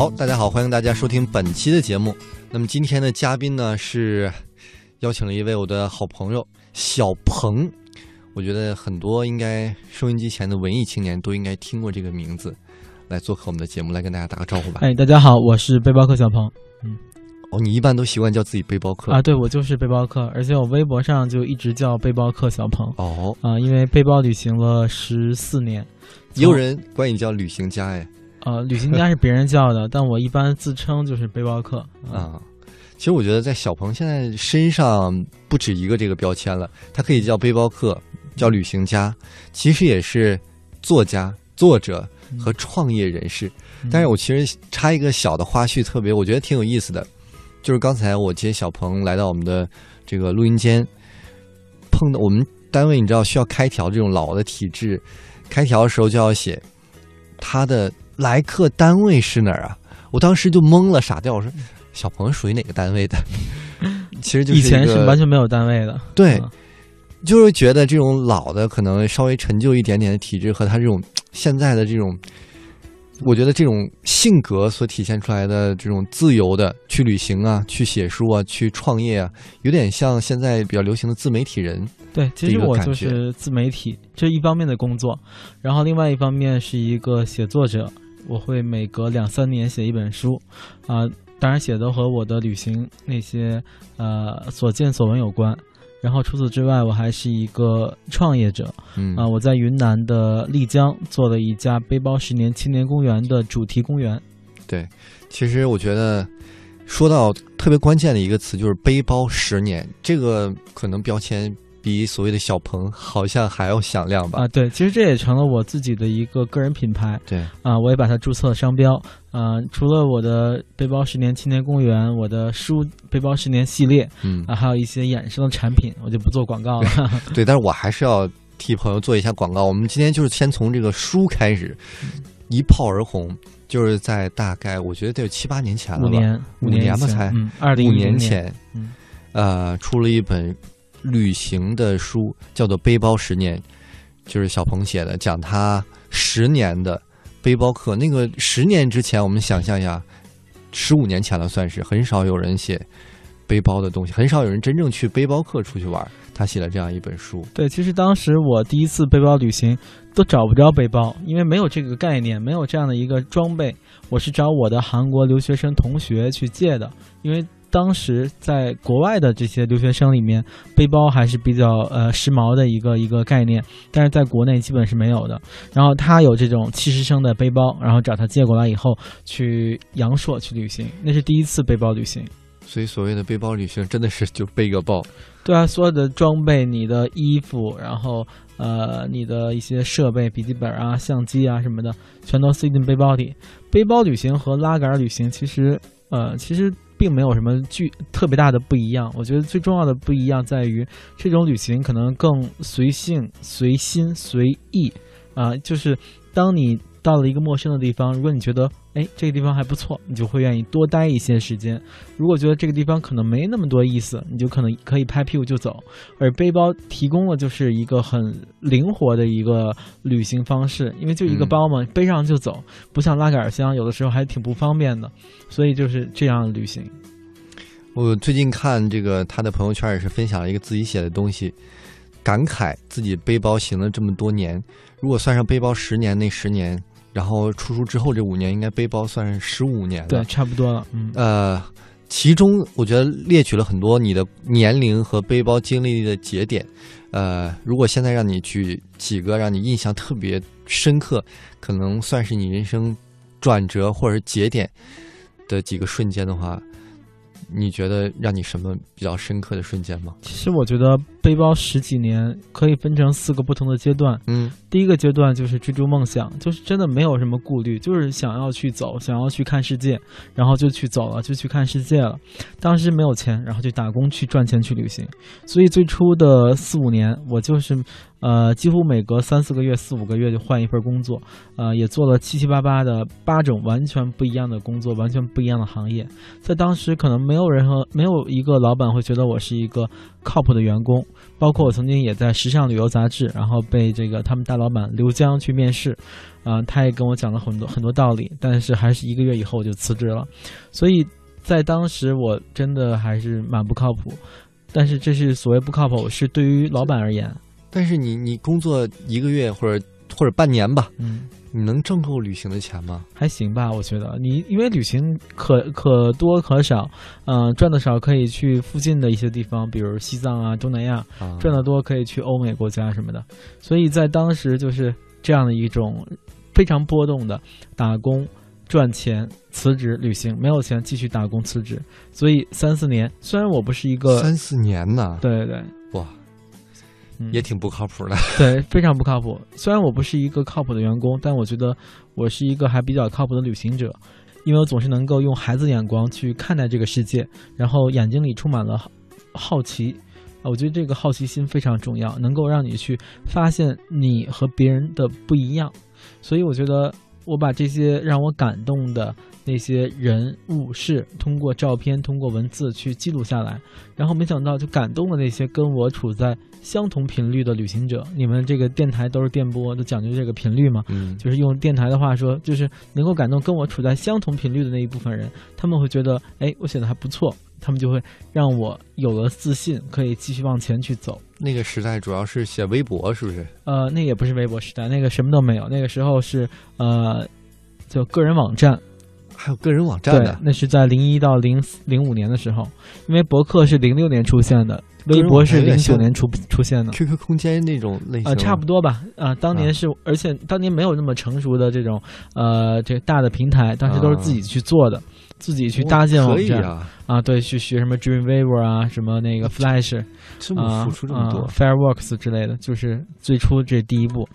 好，大家好，欢迎大家收听本期的节目。那么今天的嘉宾呢是邀请了一位我的好朋友小鹏，我觉得很多应该收音机前的文艺青年都应该听过这个名字，来做客我们的节目，来跟大家打个招呼吧。哎，大家好，我是背包客小鹏。嗯哦，你一般都习惯叫自己背包客啊？对，我就是背包客，而且我微博上就一直叫背包客小鹏。哦，啊，因为背包旅行了十四年，也有人管你叫旅行家哎。呃，旅行家是别人叫的，但我一般自称就是背包客啊。其实我觉得在小鹏现在身上不止一个这个标签了，他可以叫背包客，叫旅行家，其实也是作家、作者和创业人士。但是我其实插一个小的花絮，特别我觉得挺有意思的。就是刚才我接小鹏来到我们的这个录音间，碰到我们单位，你知道需要开条这种老的体制，开条的时候就要写他的来客单位是哪儿啊？我当时就懵了，傻掉。我说小鹏属于哪个单位的？其实就是以前是完全没有单位的。对，就是觉得这种老的可能稍微陈旧一点点的体制和他这种现在的这种。我觉得这种性格所体现出来的这种自由的去旅行啊，去写书啊，去创业啊，有点像现在比较流行的自媒体人。对，其实我就是自媒体这一方面的工作，然后另外一方面是一个写作者，我会每隔两三年写一本书，啊，当然写的和我的旅行那些呃所见所闻有关。然后除此之外，我还是一个创业者，啊，我在云南的丽江做了一家背包十年青年公园的主题公园。对，其实我觉得说到特别关键的一个词就是背包十年，这个可能标签。比所谓的小鹏好像还要响亮吧？啊，对，其实这也成了我自己的一个个人品牌。对，啊，我也把它注册了商标。啊，除了我的背包十年青年公园，我的书背包十年系列，嗯，啊，还有一些衍生的产品，我就不做广告了。对，但是我还是要替朋友做一下广告。我们今天就是先从这个书开始，一炮而红，就是在大概我觉得得有七八年前了吧？五年，五年吧才，二零五年前，嗯，呃，出了一本。旅行的书叫做《背包十年》，就是小鹏写的，讲他十年的背包客。那个十年之前，我们想象一下，十五年前了，算是很少有人写背包的东西，很少有人真正去背包客出去玩。他写了这样一本书。对，其实当时我第一次背包旅行都找不着背包，因为没有这个概念，没有这样的一个装备。我是找我的韩国留学生同学去借的，因为。当时在国外的这些留学生里面，背包还是比较呃时髦的一个一个概念，但是在国内基本是没有的。然后他有这种七十升的背包，然后找他借过来以后去阳朔去旅行，那是第一次背包旅行。所以所谓的背包旅行，真的是就背个包。对啊，所有的装备、你的衣服，然后呃你的一些设备、笔记本啊、相机啊什么的，全都塞进背包里。背包旅行和拉杆旅行其实呃其实。并没有什么巨特别大的不一样，我觉得最重要的不一样在于这种旅行可能更随性、随心、随意，啊，就是当你。到了一个陌生的地方，如果你觉得哎这个地方还不错，你就会愿意多待一些时间；如果觉得这个地方可能没那么多意思，你就可能可以拍屁股就走。而背包提供了就是一个很灵活的一个旅行方式，因为就一个包嘛，背上就走，不像拉杆箱，有的时候还挺不方便的。所以就是这样旅行。我最近看这个他的朋友圈也是分享了一个自己写的东西，感慨自己背包行了这么多年，如果算上背包十年那十年。然后出书之后这五年，应该背包算是十五年了，对，差不多了。嗯，呃，其中我觉得列举了很多你的年龄和背包经历的节点。呃，如果现在让你举几个让你印象特别深刻，可能算是你人生转折或者节点的几个瞬间的话。你觉得让你什么比较深刻的瞬间吗？其实我觉得背包十几年可以分成四个不同的阶段。嗯，第一个阶段就是追逐梦想，就是真的没有什么顾虑，就是想要去走，想要去看世界，然后就去走了，就去看世界了。当时没有钱，然后就打工去赚钱去旅行。所以最初的四五年，我就是。呃，几乎每隔三四个月、四五个月就换一份工作，呃，也做了七七八八的八种完全不一样的工作，完全不一样的行业。在当时，可能没有人和没有一个老板会觉得我是一个靠谱的员工。包括我曾经也在时尚旅游杂志，然后被这个他们大老板刘江去面试，啊、他也跟我讲了很多很多道理，但是还是一个月以后我就辞职了。所以在当时我真的还是蛮不靠谱。但是这是所谓不靠谱，是对于老板而言，但是你你工作一个月或者或者半年吧，嗯，你能挣够旅行的钱吗？还行吧，我觉得你因为旅行可可多可少，嗯、赚的少可以去附近的一些地方，比如西藏啊、东南亚，啊，赚的多可以去欧美国家什么的。所以在当时就是这样的一种非常波动的打工。赚钱、辞职、旅行，没有钱继续打工、辞职，所以三四年。虽然我不是一个，三四年呢，对对对，哇，嗯也挺不靠谱的。对，非常不靠谱。虽然我不是一个靠谱的员工，但我觉得我是一个还比较靠谱的旅行者，因为我总是能够用孩子眼光去看待这个世界，然后眼睛里充满了好好奇。啊，我觉得这个好奇心非常重要，能够让你去发现你和别人的不一样。所以我觉得我把这些让我感动的那些人物事，通过照片、通过文字去记录下来，然后没想到就感动了那些跟我处在相同频率的旅行者。你们这个电台都是电波，都讲究这个频率嘛？嗯，就是用电台的话说，就是能够感动跟我处在相同频率的那一部分人，他们会觉得，哎，我写的还不错，他们就会让我有了自信，可以继续往前去走。那个时代主要是写微博，是不是？呃，那也不是微博时代，那个什么都没有，那个时候是呃，就个人网站，还有个人网站对的，，那是在零一到零零五年的时候，因为博客是零六年出现的，微博是零九年出出现的。QQ 空间那种类型，呃，差不多吧。啊、当年啊是，而且当年没有那么成熟的这种，呃，这大的平台，当时都是自己去做的，自己去搭建网站啊，啊，对，去学什么 Dreamweaver 啊，什么那个 Flash 这么啊付出这么多。啊，Fireworks 之类的，就是最初这第一步。